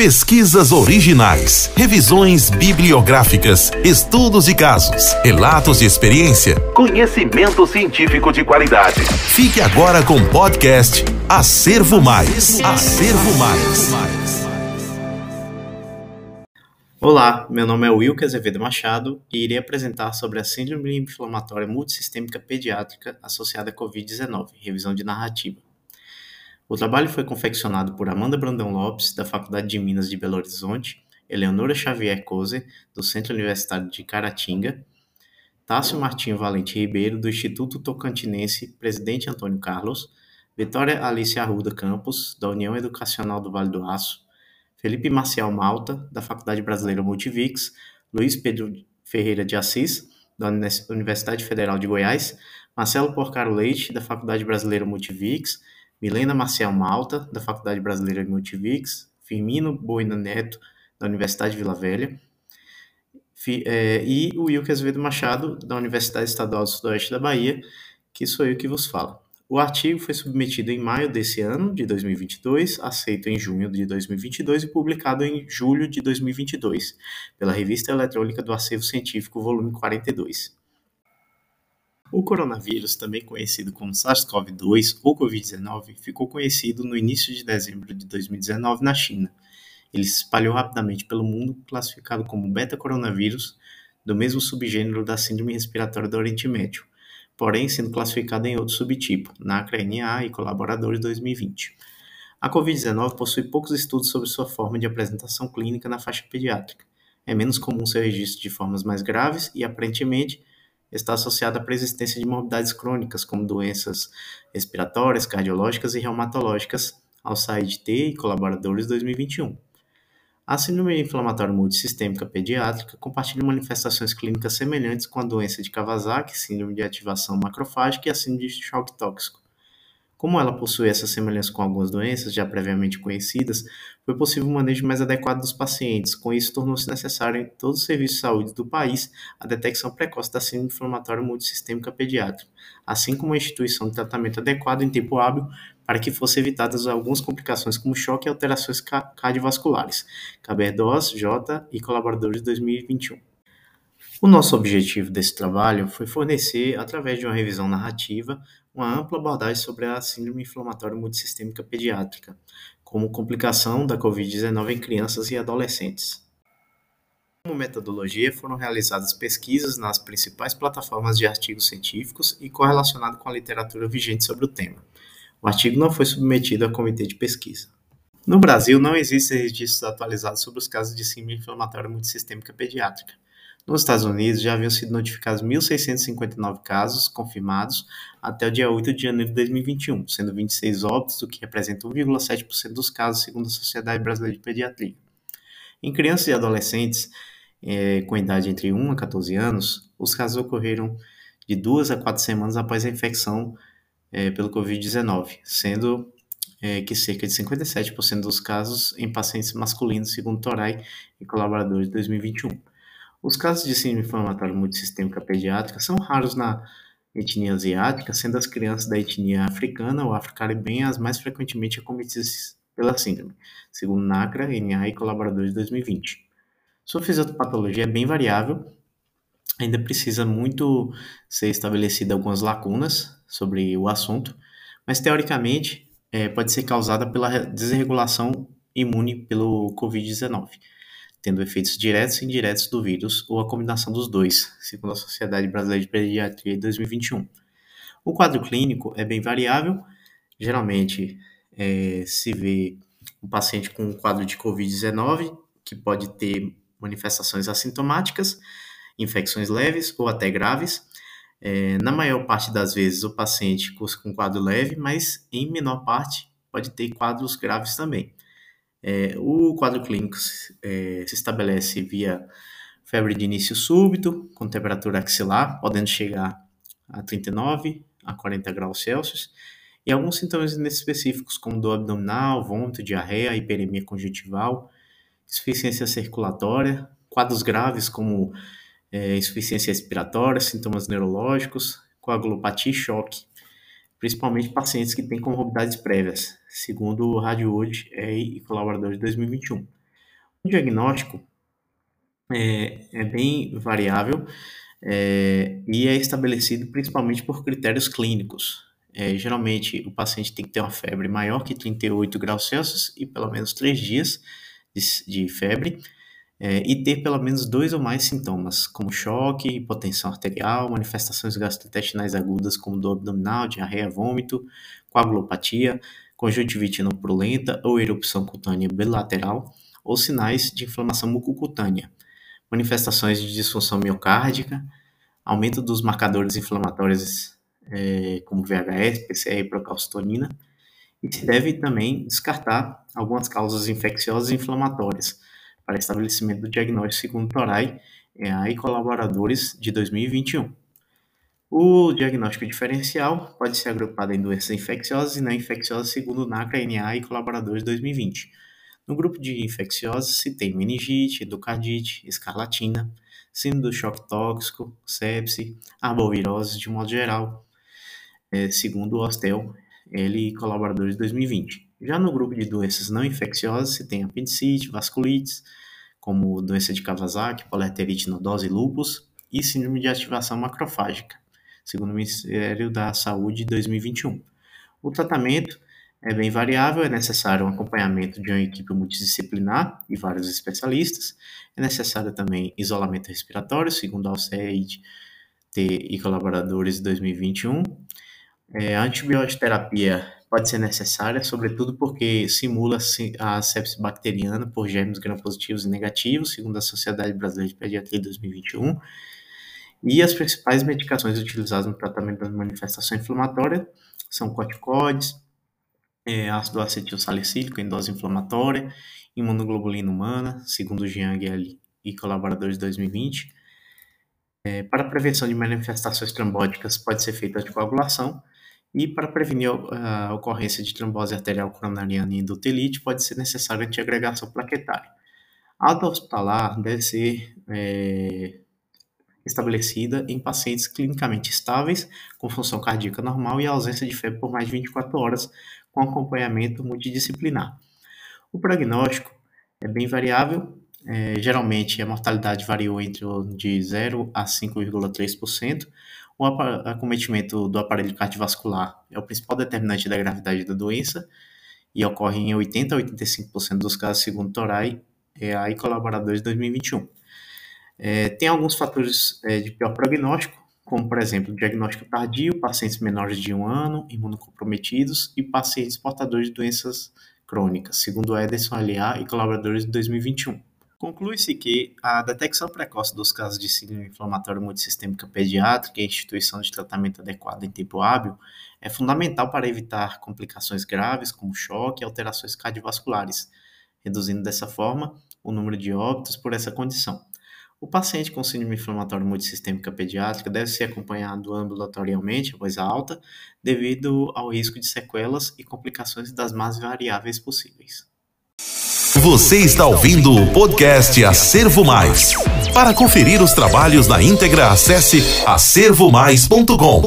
Pesquisas originais, revisões bibliográficas, estudos de casos, relatos de experiência, conhecimento científico de qualidade. Fique agora com o podcast Acervo Mais. Acervo Mais. Olá, meu nome é Wilke Azevedo Machado e irei apresentar sobre a Síndrome Inflamatória Multissistêmica Pediátrica associada à Covid-19, revisão de narrativa. O trabalho foi confeccionado por Amanda Brandão Lopes, da Faculdade de Minas de Belo Horizonte, Eleonora Xavier Cose, do Centro Universitário de Caratinga, Tássio Martinho Valente Ribeiro, do Instituto Tocantinense Presidente Antônio Carlos, Vitória Alice Arruda Campos, da União Educacional do Vale do Aço, Felipe Marcial Malta, da Faculdade Brasileira Multivix, Luiz Pedro Ferreira de Assis, da Universidade Federal de Goiás, Marcelo Porcaro Leite, da Faculdade Brasileira Multivix, Milena Marcial Malta, da Faculdade Brasileira de Multivix, Firmino Boina Neto, da Universidade de Vila Velha, é, e o Wilke Azevedo Machado, da Universidade Estadual do Sudoeste da Bahia, que sou eu que vos falo. O artigo foi submetido em maio desse ano, de 2022, aceito em junho de 2022 e publicado em julho de 2022, pela Revista Eletrônica do Acervo Científico, volume 42. O coronavírus, também conhecido como SARS-CoV-2 ou Covid-19, ficou conhecido no início de dezembro de 2019 na China. Ele se espalhou rapidamente pelo mundo, classificado como beta-coronavírus, do mesmo subgênero da síndrome respiratória do Oriente Médio, porém sendo classificado em outro subtipo, NACRA-NA e colaboradores 2020. A Covid-19 possui poucos estudos sobre sua forma de apresentação clínica na faixa pediátrica. É menos comum seu registro de formas mais graves e, aparentemente, está associada à persistência de morbidades crônicas, como doenças respiratórias, cardiológicas e reumatológicas, ao SAID-T e colaboradores 2021. A síndrome inflamatória multissistêmica pediátrica compartilha manifestações clínicas semelhantes com a doença de Kawasaki, síndrome de ativação macrofágica e a síndrome de choque tóxico. Como ela possui essa semelhança com algumas doenças já previamente conhecidas, foi possível um manejo mais adequado dos pacientes. Com isso, tornou-se necessário em todos os serviços de saúde do país a detecção precoce da síndrome inflamatória multissistêmica pediátrica, assim como a instituição de tratamento adequado em tempo hábil para que fossem evitadas algumas complicações como choque e alterações cardiovasculares. Caber-DOS, J e colaboradores de 2021. O nosso objetivo desse trabalho foi fornecer, através de uma revisão narrativa, uma ampla abordagem sobre a síndrome inflamatória multissistêmica pediátrica, como complicação da Covid-19 em crianças e adolescentes. Como metodologia, foram realizadas pesquisas nas principais plataformas de artigos científicos e correlacionado com a literatura vigente sobre o tema. O artigo não foi submetido a comitê de pesquisa. No Brasil, não existem registros atualizados sobre os casos de síndrome inflamatória multissistêmica pediátrica. Nos Estados Unidos, já haviam sido notificados 1.659 casos confirmados até o dia 8 de janeiro de 2021, sendo 26 óbitos, o que representa 1,7% dos casos, segundo a Sociedade Brasileira de Pediatria. Em crianças e adolescentes é, com idade entre 1 a 14 anos, os casos ocorreram de 2 a 4 semanas após a infecção é, pelo Covid-19, sendo é, que cerca de 57% dos casos em pacientes masculinos, segundo Torai e colaboradores de 2021. Os casos de síndrome inflamatória multissistêmica pediátrica são raros na etnia asiática, sendo as crianças da etnia africana ou afro-caribenha as mais frequentemente acometidas pela síndrome, segundo NACRA, NA e colaboradores de 2020. Sua fisiopatologia é bem variável, ainda precisa muito ser estabelecida algumas lacunas sobre o assunto, mas teoricamente é, pode ser causada pela desregulação imune pelo Covid-19 tendo efeitos diretos e indiretos do vírus ou a combinação dos dois, segundo a Sociedade Brasileira de Pediatria de 2021. O quadro clínico é bem variável, geralmente é, se vê um paciente com um quadro de Covid-19 que pode ter manifestações assintomáticas, infecções leves ou até graves. É, na maior parte das vezes, o paciente com quadro leve, mas em menor parte pode ter quadros graves também. É, o quadro clínico é, se estabelece via febre de início súbito, com temperatura axilar, podendo chegar a 39 a 40 graus Celsius, e alguns sintomas específicos, como dor abdominal, vômito, diarreia, hiperemia conjuntival, insuficiência circulatória, quadros graves como é, insuficiência respiratória, sintomas neurológicos, coagulopatia e choque, principalmente pacientes que têm comorbidades prévias, segundo o Rádio Hoje e colaboradores de 2021. O diagnóstico é, é bem variável é, e é estabelecido principalmente por critérios clínicos. É, geralmente, o paciente tem que ter uma febre maior que 38 graus Celsius e pelo menos 3 dias de, de febre, é, e ter pelo menos dois ou mais sintomas, como choque, hipotensão arterial, manifestações gastrointestinais agudas como dor abdominal, diarreia, vômito, coagulopatia, conjuntivite não purulenta ou erupção cutânea bilateral, ou sinais de inflamação mucocutânea, manifestações de disfunção miocárdica, aumento dos marcadores inflamatórios é, como VHS, PCR e procalcitonina, e se deve também descartar algumas causas infecciosas e inflamatórias para estabelecimento do diagnóstico segundo Torai e colaboradores de 2021. O diagnóstico diferencial pode ser agrupado em doenças infecciosas e não infecciosas segundo NACRA, NA e colaboradores de 2020. No grupo de infecciosas se tem meningite, endocardite, escarlatina, síndrome do choque tóxico, sepse, arbovirose de modo geral, é, segundo o Hostel, ele e colaboradores de 2020. Já no grupo de doenças não infecciosas se tem apendicite, vasculites, como doença de Kawasaki, poleterite nodose e lúpus, e síndrome de ativação macrofágica, segundo o Ministério da Saúde de 2021. O tratamento é bem variável, é necessário um acompanhamento de uma equipe multidisciplinar e vários especialistas, é necessário também isolamento respiratório, segundo a OCEID e colaboradores de 2021. É, a antibioterapia pode ser necessária, sobretudo porque simula a sepsis bacteriana por germes gram-positivos e negativos, segundo a Sociedade Brasileira de Pediatria de 2021. E as principais medicações utilizadas no tratamento da manifestação inflamatória são corticoides, é, ácido acetil salicílico em dose inflamatória, imunoglobulina humana, segundo Jiang e colaboradores de 2020. É, para prevenção de manifestações trombóticas, pode ser feita anticoagulação, e para prevenir a ocorrência de trombose arterial coronariana e endotelite, pode ser necessária antiagregação plaquetária. A alta hospitalar deve ser é, estabelecida em pacientes clinicamente estáveis, com função cardíaca normal e ausência de febre por mais de 24 horas, com acompanhamento multidisciplinar. O prognóstico é bem variável, é, geralmente a mortalidade variou entre de 0 a 5,3%. O acometimento do aparelho cardiovascular é o principal determinante da gravidade da doença e ocorre em 80 a 85% dos casos, segundo Torai e colaboradores de 2021. É, tem alguns fatores é, de pior prognóstico, como, por exemplo, diagnóstico tardio, pacientes menores de um ano, imunocomprometidos e pacientes portadores de doenças crônicas, segundo Ederson Aliá e colaboradores de 2021. Conclui-se que a detecção precoce dos casos de síndrome inflamatória multissistêmica pediátrica e a instituição de tratamento adequado em tempo hábil é fundamental para evitar complicações graves como choque e alterações cardiovasculares, reduzindo dessa forma o número de óbitos por essa condição. O paciente com síndrome inflamatória multissistêmica pediátrica deve ser acompanhado ambulatorialmente após a alta, devido ao risco de sequelas e complicações das mais variáveis possíveis. Você está ouvindo o podcast Acervo Mais. Para conferir os trabalhos na íntegra, acesse acervomais.com.